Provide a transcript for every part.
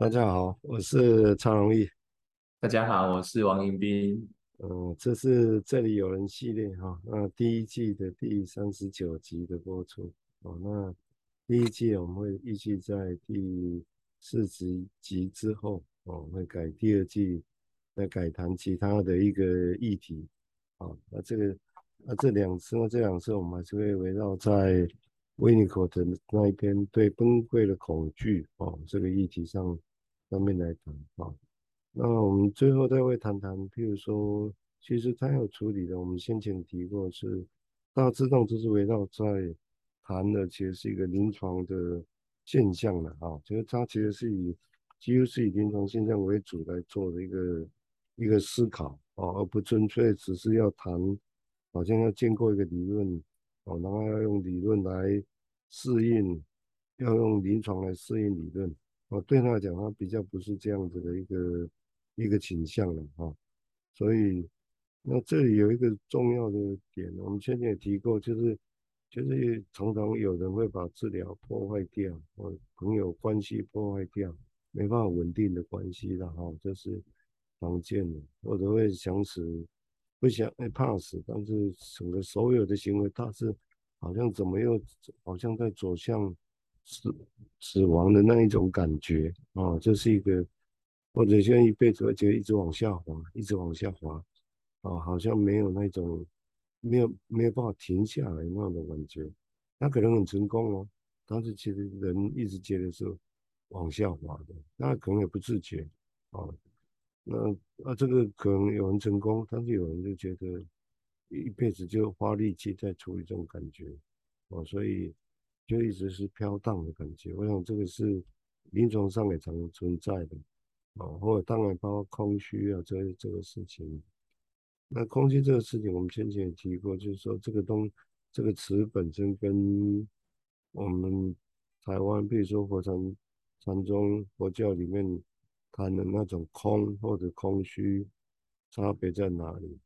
大家好，我是曹荣义。大家好，我是王迎宾。嗯，这是这里有人系列哈，那第一季的第三十九集的播出。哦，那第一季我们会预计在第四十集之后，哦，会改第二季，再改谈其他的一个议题。啊，那这个，那这两次呢，这两次我们还是会围绕在维尼口的那一篇对崩溃的恐惧哦，这个议题上。方面来谈啊，那我们最后再会谈谈，譬如说，其实他要处理的，我们先前提过是，大致上就是围绕在谈的，其实是一个临床的现象了啊，就是他其实是以几乎是以临床现象为主来做的一个一个思考啊，而不纯粹只是要谈，好像要建构一个理论哦，然后要用理论来适应，要用临床来适应理论。哦，对他来讲，他比较不是这样子的一个一个倾向了哈，所以那这里有一个重要的点，我们前面也提过，就是就是常常有人会把治疗破坏掉，哦，朋友关系破坏掉，没办法稳定的关系了哈，就是常见的，或者会想死，不想哎怕死，但是整个所有的行为，他是好像怎么又好像在走向。死死亡的那一种感觉啊，这是一个，或者现在一辈子会觉得一直往下滑，一直往下滑，啊，好像没有那种没有没有办法停下来那样的感觉。他可能很成功哦，但是其实人一直觉得是往下滑的，那可能也不自觉啊。那那这个可能有人成功，但是有人就觉得一辈子就花力气在处理这种感觉啊，所以。就一直是飘荡的感觉，我想这个是临床上也常存在的，哦，或者当然包括空虚啊，这这个事情。那空虚这个事情，我们先前也提过，就是说这个东这个词本身跟我们台湾，比如说佛禅禅宗佛教里面谈的那种空或者空虚，差别在哪里？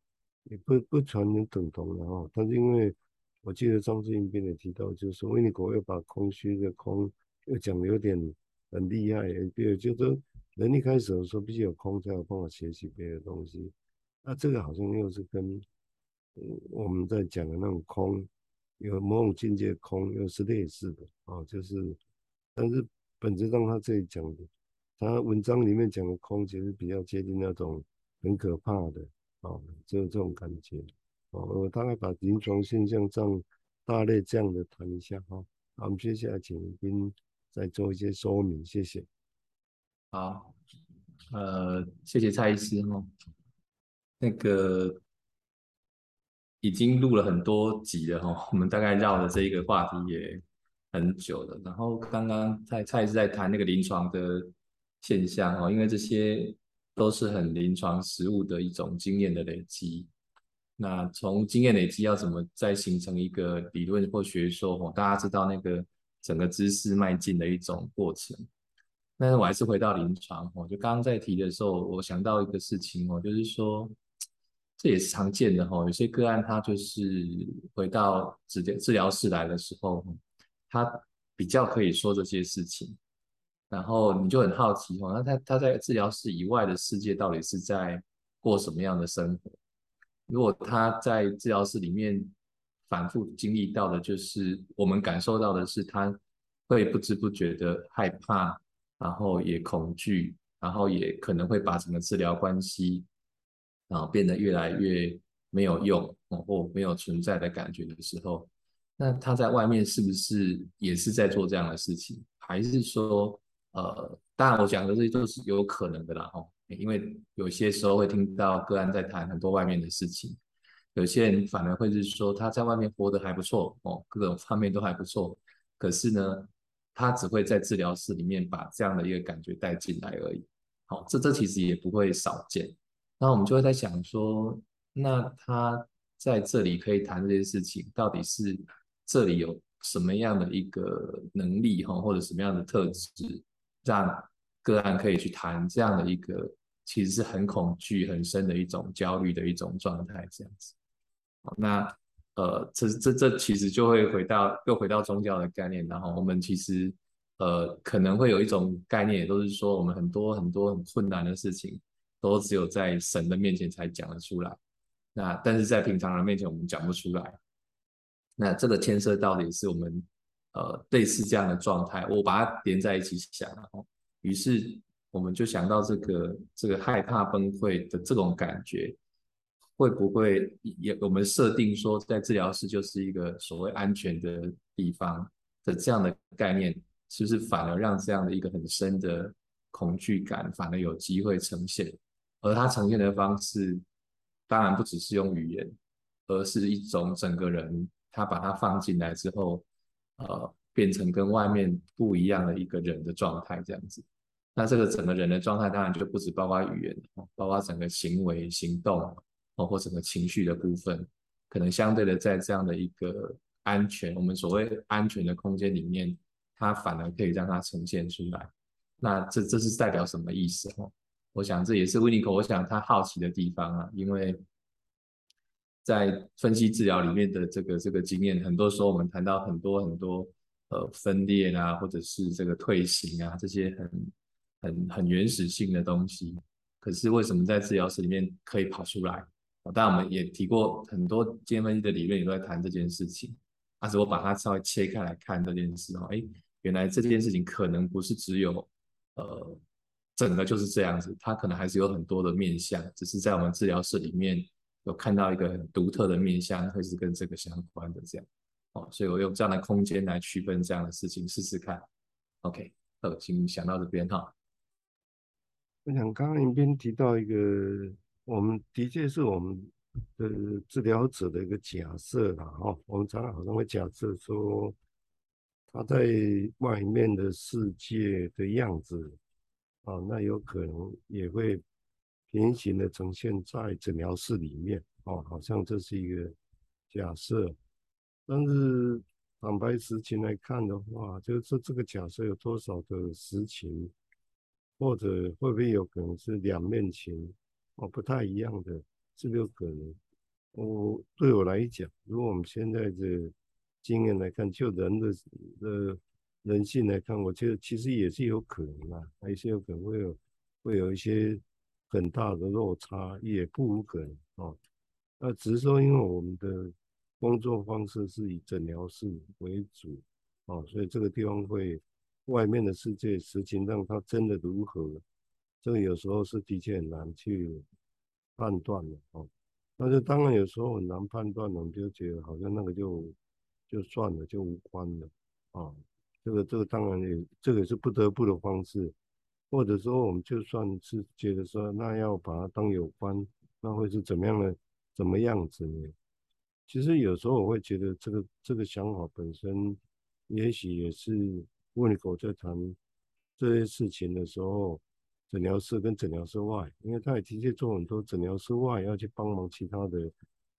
也不不全能等同的哦，但是因为。我记得张志英边也提到，就是说维尼口又把空虚的空又讲的有点很厉害，比如就说人一开始的时候必须有空才有办法学习别的东西，那这个好像又是跟我们在讲的那种空有某种境界的空又是类似的啊，就是但是本质上他这里讲的，他文章里面讲的空其实比较接近那种很可怕的啊，就是这种感觉。哦，我大概把临床现象这样大类这样的谈一下哈。好，我们接下来请您再做一些说明，谢谢。好，呃，谢谢蔡医师哈。那个已经录了很多集了哈，我们大概绕了这一个话题也很久了。然后刚刚蔡蔡医师在谈那个临床的现象哈，因为这些都是很临床实务的一种经验的累积。那从经验累积要怎么再形成一个理论或学说？哦，大家知道那个整个知识迈进的一种过程。但是我还是回到临床哦，就刚刚在提的时候，我想到一个事情哦，就是说这也是常见的哦，有些个案他就是回到治疗治疗室来的时候，他比较可以说这些事情，然后你就很好奇哦，那他他在治疗室以外的世界到底是在过什么样的生活？如果他在治疗室里面反复经历到的，就是我们感受到的是，他会不知不觉的害怕，然后也恐惧，然后也可能会把整个治疗关系啊变得越来越没有用，或没有存在的感觉的时候，那他在外面是不是也是在做这样的事情？还是说，呃，当然我讲的这些都是有可能的啦，吼。因为有些时候会听到个案在谈很多外面的事情，有些人反而会是说他在外面活得还不错哦，各种方面都还不错，可是呢，他只会在治疗室里面把这样的一个感觉带进来而已。好，这这其实也不会少见。那我们就会在想说，那他在这里可以谈这些事情，到底是这里有什么样的一个能力哈，或者什么样的特质，让个案可以去谈这样的一个。其实是很恐惧、很深的一种焦虑的一种状态，这样子。那呃，这这这其实就会回到又回到宗教的概念，然后我们其实呃，可能会有一种概念，也都是说我们很多很多很困难的事情，都只有在神的面前才讲得出来。那但是在平常人面前我们讲不出来。那这个牵涉到的也是我们呃类似这样的状态，我把它连在一起想，然后于是我们就想到这个这个害怕崩溃的这种感觉，会不会也我们设定说在治疗室就是一个所谓安全的地方的这样的概念，是不是反而让这样的一个很深的恐惧感反而有机会呈现？而它呈现的方式当然不只是用语言，而是一种整个人。他把它放进来之后，呃，变成跟外面不一样的一个人的状态，这样子。那这个整个人的状态，当然就不止包括语言，包括整个行为、行动，包括整个情绪的部分，可能相对的在这样的一个安全，我们所谓安全的空间里面，它反而可以让它呈现出来。那这这是代表什么意思？我想这也是 Winiko，我想他好奇的地方啊，因为。在分析治疗里面的这个这个经验，很多时候我们谈到很多很多呃分裂啊，或者是这个退行啊，这些很很很原始性的东西。可是为什么在治疗室里面可以跑出来？当然我们也提过很多精神分析的理论也都在谈这件事情。但是我把它稍微切开来看这件事哦，哎，原来这件事情可能不是只有呃整个就是这样子，它可能还是有很多的面向，只是在我们治疗室里面。有看到一个很独特的面向，会是跟这个相关的这样，哦，所以我用这样的空间来区分这样的事情，试试看。OK，呃，请想到这边哈。我想刚刚一边提到一个，我们的确是我们的治疗者的一个假设啦，哈，我们常常好像会假设说，他在外面的世界的样子，啊，那有可能也会。平行的呈现在诊疗室里面，哦，好像这是一个假设，但是坦白实情来看的话，就是说这个假设有多少的实情，或者会不会有可能是两面情，哦，不太一样的，是不是有可能。我对我来讲，如果我们现在的经验来看，就人的的人性来看，我觉得其实也是有可能啊，还是有可能会有会有一些。很大的落差也不无可能哦，那只是说，因为我们的工作方式是以诊疗室为主哦，所以这个地方会外面的世界实情让它真的如何，这个有时候是的确很难去判断的哦。但是当然有时候很难判断，我们就觉得好像那个就就算了，就无关了啊。这个这个当然也这个也是不得不的方式。或者说，我们就算是觉得说，那要把它当有关，那会是怎么样的，怎么样子呢？其实有时候我会觉得，这个这个想法本身，也许也是 Winiko 在谈这些事情的时候，诊疗室跟诊疗室外，因为他也的确做很多诊疗室外要去帮忙其他的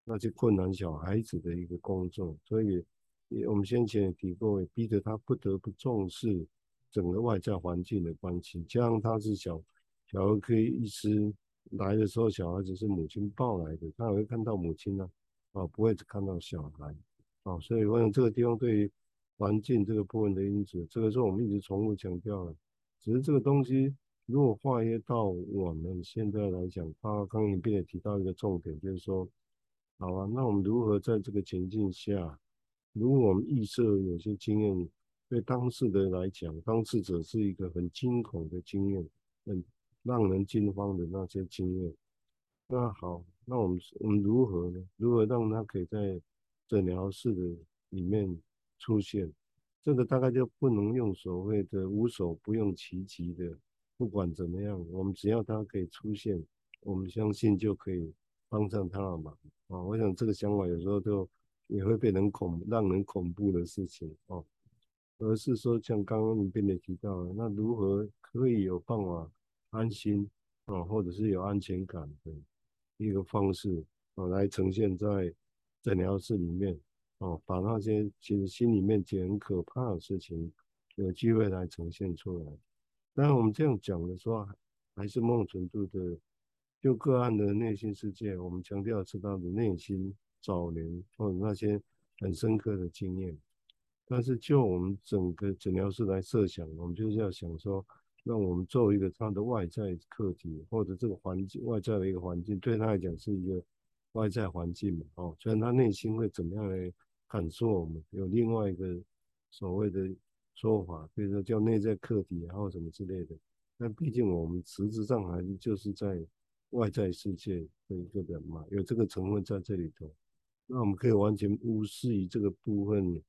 那些困难小孩子的一个工作，所以也我们先前也提过，逼得他不得不重视。整个外在环境的关系，加上他是小小儿科医师来的时候，小孩子是母亲抱来的，他也会看到母亲呢，啊，不会只看到小孩，啊，所以我想这个地方对于环境这个部分的因子，这个是我们一直重复强调的。只是这个东西如果化约到我们现在来讲，他刚刚也提到一个重点，就是说，好啊，那我们如何在这个情境下，如果我们预设有些经验。对当事人来讲，当事者是一个很惊恐的经验，很让人惊慌的那些经验。那好，那我们我们如何呢？如何让他可以在诊疗室的里面出现？这个大概就不能用所谓的无所不用其极的，不管怎么样，我们只要他可以出现，我们相信就可以帮上他的忙啊。我想这个想法有时候就也会变成恐让人恐怖的事情哦。而是说，像刚刚你跟你提到的，那如何可以有办法安心啊，或者是有安全感的一个方式啊，来呈现在诊疗室里面哦，把那些其实心里面觉得很可怕的事情，有机会来呈现出来。当然，我们这样讲的时候，还是某种程度的，就个案的内心世界，我们强调是他的内心早年或者那些很深刻的经验。但是就我们整个诊疗室来设想，我们就是要想说，让我们做一个他的外在客体，或者这个环境外在的一个环境，对他来讲是一个外在环境嘛，哦，所以他内心会怎么样来感受我们？有另外一个所谓的说法，比如说叫内在客体，然后什么之类的。但毕竟我们实质上还是就是在外在世界的一个人嘛，有这个成分在这里头，那我们可以完全无视于这个部分，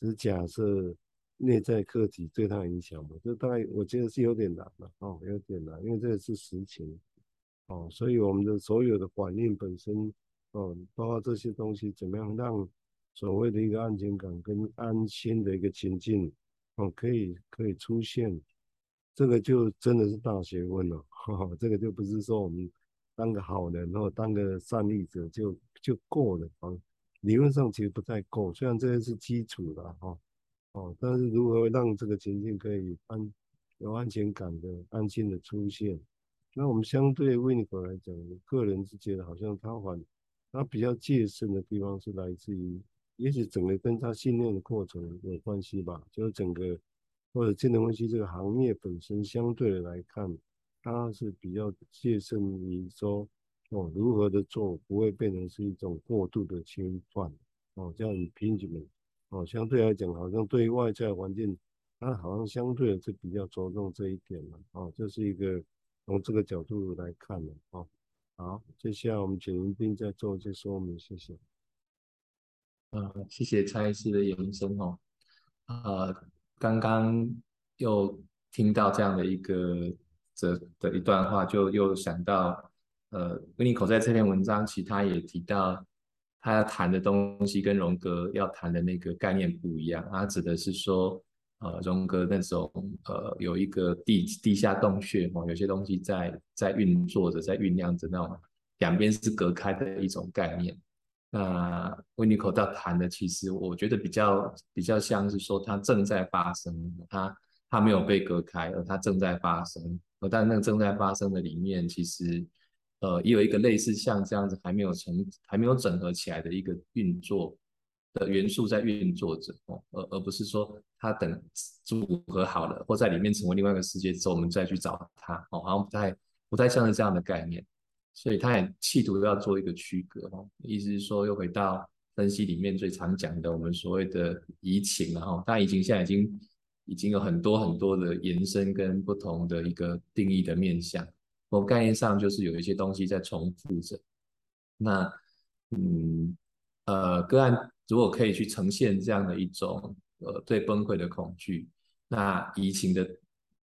只假设内在客体对他影响嘛，这大概我觉得是有点难的哦，有点难，因为这个是实情哦，所以我们的所有的反应本身哦，包括这些东西怎么样让所谓的一个安全感跟安心的一个情境哦，可以可以出现。这个就真的是大学问了，哈哈，这个就不是说我们当个好人或当个善利者就就够了啊。理论上其实不太够，虽然这些是基础的哈，哦，但是如何让这个情境可以安有安全感的安心的出现？那我们相对威尼国来讲，个人是觉得好像他还他比较戒慎的地方是来自于，也许整个跟他训练的过程有关系吧，就是整个。或者智能分析这个行业本身相对来看，它是比较戒慎于说哦，如何的做不会变成是一种过度的侵犯哦，这样以平均的哦，相对来讲好像对于外在环境，它好像相对的是比较着重这一点嘛哦，这是一个从这个角度来看的哦。好，接下来我们请林斌再做一些说明，谢谢。呃，谢谢蔡医师的延伸哦，呃。刚刚又听到这样的一个这的一段话，就又想到，呃，温尼口在这篇文章，其他也提到，他要谈的东西跟荣格要谈的那个概念不一样。他指的是说，呃，荣格那种呃有一个地地下洞穴哦，有些东西在在运作着，在酝酿着那种两边是隔开的一种概念。那温尼口要谈的，其实我觉得比较比较像是说，它正在发生，它它没有被隔开，而它正在发生。而但那个正在发生的里面，其实呃也有一个类似像这样子还没有成还没有整合起来的一个运作的元素在运作着哦，而而不是说它等组合好了或在里面成为另外一个世界之后，我们再去找它哦，好像不太不太像是这样的概念。所以他也企图要做一个区隔哦，意思是说又回到分析里面最常讲的我们所谓的移情了哈。但移情现在已经已经有很多很多的延伸跟不同的一个定义的面向。我概念上就是有一些东西在重复着。那嗯呃个案如果可以去呈现这样的一种呃对崩溃的恐惧，那移情的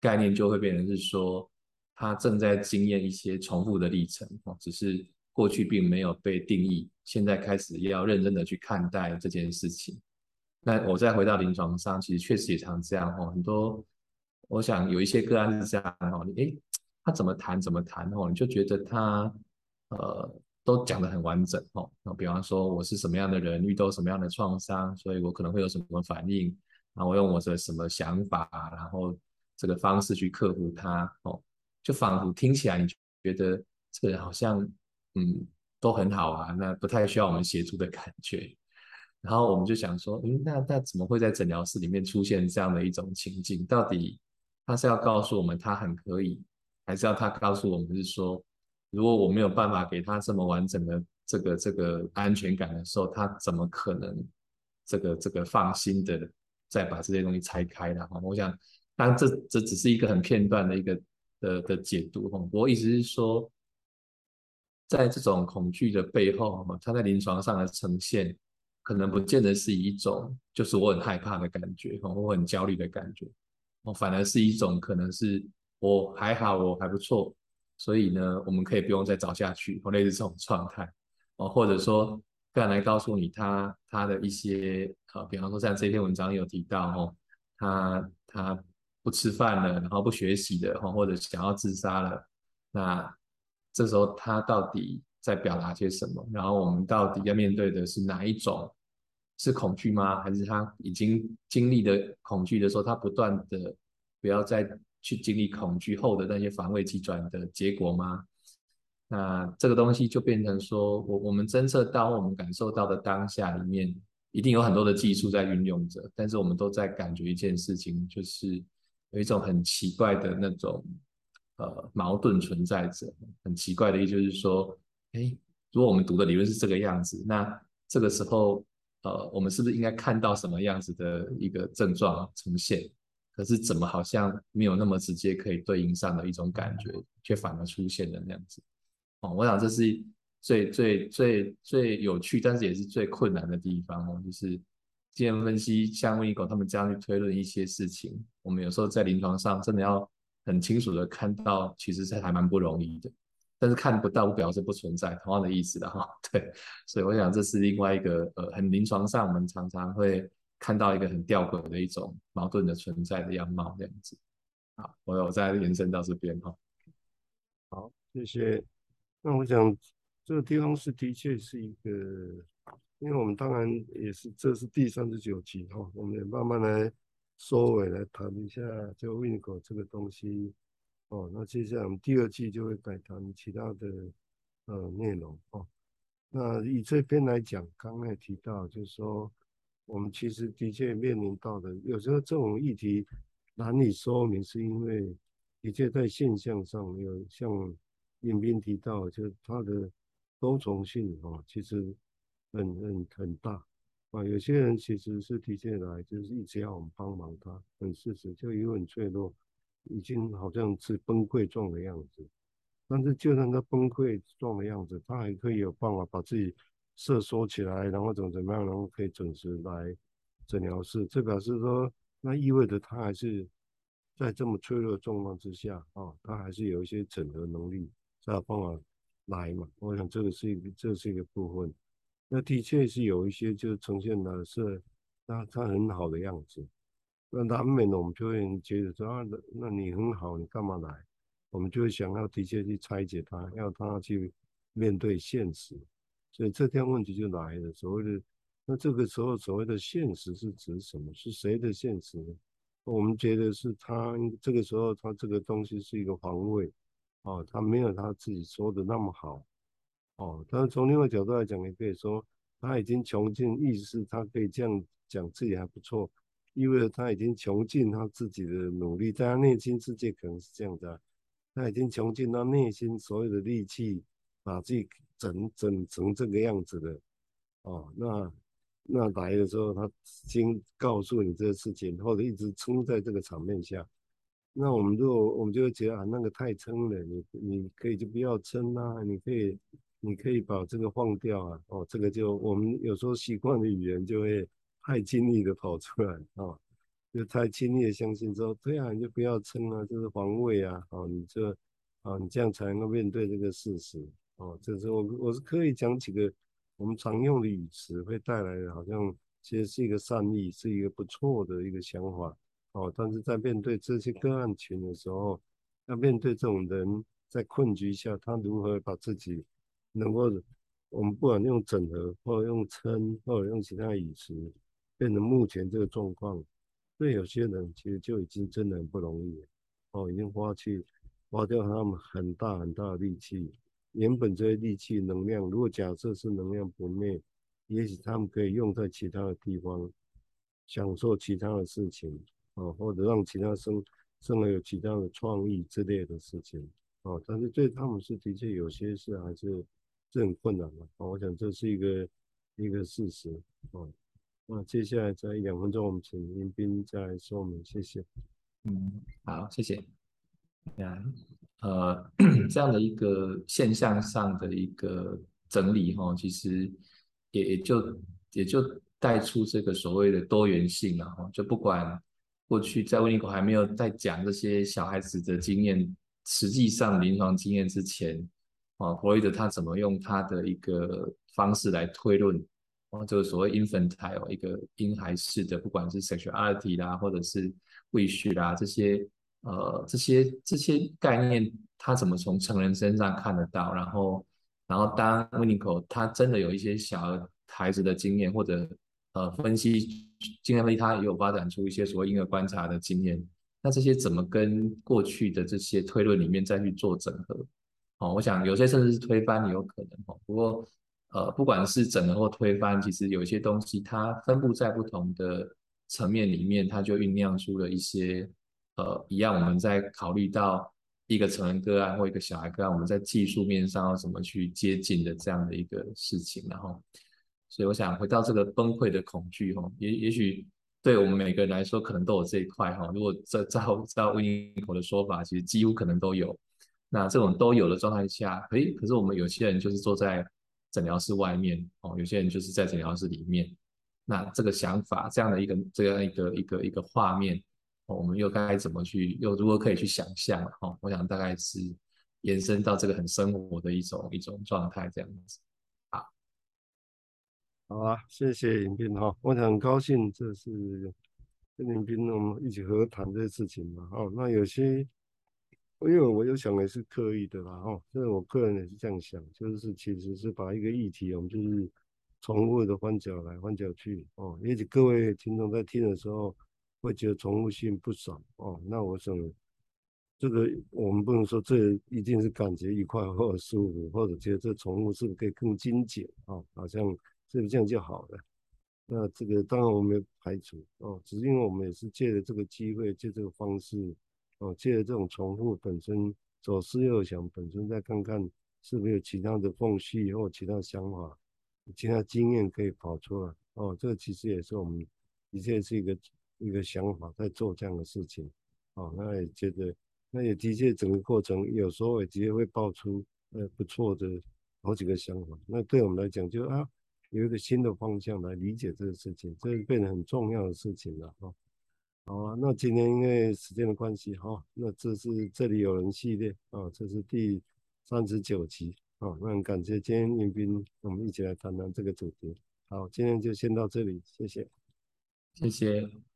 概念就会变成是说。他正在经验一些重复的历程，哦，只是过去并没有被定义，现在开始要认真的去看待这件事情。那我再回到临床上，其实确实也常这样，哦，很多，我想有一些个案是这样，哦，你诶，他怎么谈怎么谈，哦，你就觉得他，呃，都讲得很完整，哦，比方说我是什么样的人，遇到什么样的创伤，所以我可能会有什么反应，然后我用我的什么想法，然后这个方式去克服它，哦。就仿佛听起来，你觉得这个人好像，嗯，都很好啊，那不太需要我们协助的感觉。然后我们就想说，嗯，那那怎么会在诊疗室里面出现这样的一种情境？到底他是要告诉我们他很可以，还是要他告诉我们是说，如果我没有办法给他这么完整的这个这个安全感的时候，他怎么可能这个这个放心的再把这些东西拆开的？哈，我想，当然这这只是一个很片段的一个。的的解读，我意思是说，在这种恐惧的背后，他在临床上的呈现，可能不见得是一种就是我很害怕的感觉，我很焦虑的感觉，哦，反而是一种可能是我还好，我还不错，所以呢，我们可以不用再找下去，类似这种状态，哦，或者说，个案来告诉你他他的一些，呃，比方说像这篇文章有提到，哦，他他。不吃饭了，然后不学习的，或者想要自杀了，那这时候他到底在表达些什么？然后我们到底要面对的是哪一种？是恐惧吗？还是他已经经历的恐惧的时候，他不断的不要再去经历恐惧后的那些防卫机转的结果吗？那这个东西就变成说，我我们侦测到，我们感受到的当下里面，一定有很多的技术在运用着，但是我们都在感觉一件事情，就是有一种很奇怪的那种呃矛盾存在着。很奇怪的意思就是说，哎，如果我们读的理论是这个样子，那这个时候呃，我们是不是应该看到什么样子的一个症状呈现？可是怎么好像没有那么直接可以对应上的一种感觉，却反而出现了那样子。哦，我想这是。最最最最有趣，但是也是最困难的地方哦，就是经验分析，像 Winiko 他们这样去推论一些事情，我们有时候在临床上真的要很清楚的看到，其实是还蛮不容易的。但是看不到不表示不存在，同样的意思的哈。对，所以我想这是另外一个呃，很临床上我们常常会看到一个很吊诡的一种矛盾的存在的样貌这样子。好，我有再延伸到这边哈。好，谢谢。那我想。这个地方是的确是一个，因为我们当然也是，这是第三十九集哈，我们也慢慢来收尾来谈一下就 Winiko 这个东西哦。那接下来我们第二季就会再谈其他的呃内容哦。那以这边来讲，刚刚也提到，就是说我们其实的确面临到的，有时候这种议题难以说明，是因为的确在现象上有像彦彬提到，就是它的。多重性哦，其实很很很大啊。有些人其实是提前来，就是一直要我们帮忙他，很事实就因为很脆弱，已经好像是崩溃状的样子。但是就算他崩溃状的样子，他还可以有办法把自己收缩起来，然后怎么怎么样，然后可以准时来诊疗室。这表示说，那意味着他还是在这么脆弱的状况之下啊，他还是有一些整合能力，才有办法。来嘛，我想这个是一个，这是一个部分。那的确是有一些就呈现的是，那他很好的样子。那难免呢，我们就会觉得说啊，那你很好，你干嘛来？我们就会想要的确去拆解他，要他去面对现实。所以这条问题就来了，所谓的那这个时候所谓的现实是指什么？是谁的现实呢？我们觉得是他这个时候他这个东西是一个防卫。哦，他没有他自己说的那么好，哦，但是从另外角度来讲，也可以说他已经穷尽，意思他可以这样讲自己还不错，意味着他已经穷尽他自己的努力，在他内心世界可能是这样的，他已经穷尽他内心所有的力气，把自己整整成这个样子的，哦，那那来的时候，他先告诉你这个事情，或者一直撑在这个场面下。那我们就我们就会觉得啊，那个太撑了，你你可以就不要撑啊，你可以你可以把这个放掉啊，哦，这个就我们有时候习惯的语言就会太轻易的跑出来啊，就太轻易的相信说，对啊，你就不要撑啊，这是防卫啊，哦，你这啊，你这样才能够面对这个事实，哦，这是我我是可以讲几个我们常用的语词，会带来的好像其实是一个善意，是一个不错的一个想法。哦，但是在面对这些个案群的时候，要面对这种人在困局下，他如何把自己能够，我们不管用整合，或者用撑，或者用其他饮食，变成目前这个状况，对有些人其实就已经真的很不容易了。哦，已经花去花掉他们很大很大的力气，原本这些力气能量，如果假设是能量不灭，也许他们可以用在其他的地方，享受其他的事情。哦，或者让其他生生而有其他的创意之类的事情，哦，但是对他们是的确有些事还是是很困难的，哦，我想这是一个一个事实，哦，那接下来再一两分钟，我们请彦彬再来说明，谢谢。嗯，好，谢谢。那呃，这样的一个现象上的一个整理，哈、哦，其实也也就也就带出这个所谓的多元性了，哈，就不管。过去在 Winiko 还没有在讲这些小孩子的经验，实际上临床经验之前，啊，弗洛伊德他怎么用他的一个方式来推论，啊，这个所谓 infantile 一个婴孩式的，不管是 sexuality 啦，或者是 wish 啦，这些呃这些这些概念，他怎么从成人身上看得到？然后，然后当 Winiko 他真的有一些小孩子的经验，或者呃分析。经验力，他也有发展出一些所谓婴儿观察的经验。那这些怎么跟过去的这些推论里面再去做整合？哦，我想有些甚至是推翻也有可能哦。不过呃，不管是整合或推翻，其实有一些东西它分布在不同的层面里面，它就酝酿出了一些呃，一样我们在考虑到一个成人个案或一个小孩个案，我们在技术面上要怎么去接近的这样的一个事情，然后，所以我想回到这个崩溃的恐惧哈，也也许。对我们每个人来说，可能都有这一块哈。如果照照照温尼科的说法，其实几乎可能都有。那这种都有的状态下，诶，可是我们有些人就是坐在诊疗室外面哦，有些人就是在诊疗室里面。那这个想法，这样的一个这样一个一个一个画面，我们又该怎么去，又如何可以去想象？哈，我想大概是延伸到这个很生活的一种一种状态这样子。好啊，谢谢尹斌哈，我很高兴这是跟尹斌我们一起合谈这些事情嘛。哦，那有些，因为我有想也是刻意的啦，哦，所以我个人也是这样想，就是其实是把一个议题，我们就是重复的换角来换角去，哦，也许各位听众在听的时候会觉得重复性不少，哦，那我想这个我们不能说这一定是感觉愉快或者舒服，或者觉得这重复是不是可以更精简，哦，好像。是不是这样就好了？那这个当然我们没有排除哦，只是因为我们也是借着这个机会，借这个方式哦，借着这种重复本身左思右想，本身再看看是不是有其他的缝隙或其他想法、其他经验可以跑出来哦。这个其实也是我们的确是一个一个想法在做这样的事情哦。那也觉得，那也的确整个过程有时候也的确会爆出呃不错的好几个想法。那对我们来讲就啊。有一个新的方向来理解这个事情，这是变得很重要的事情了哈。好啊，那今天因为时间的关系哈，那这是这里有人系列啊，这是第三十九集啊，那很感谢今天迎宾，我们一起来谈谈这个主题。好，今天就先到这里，谢谢，谢谢。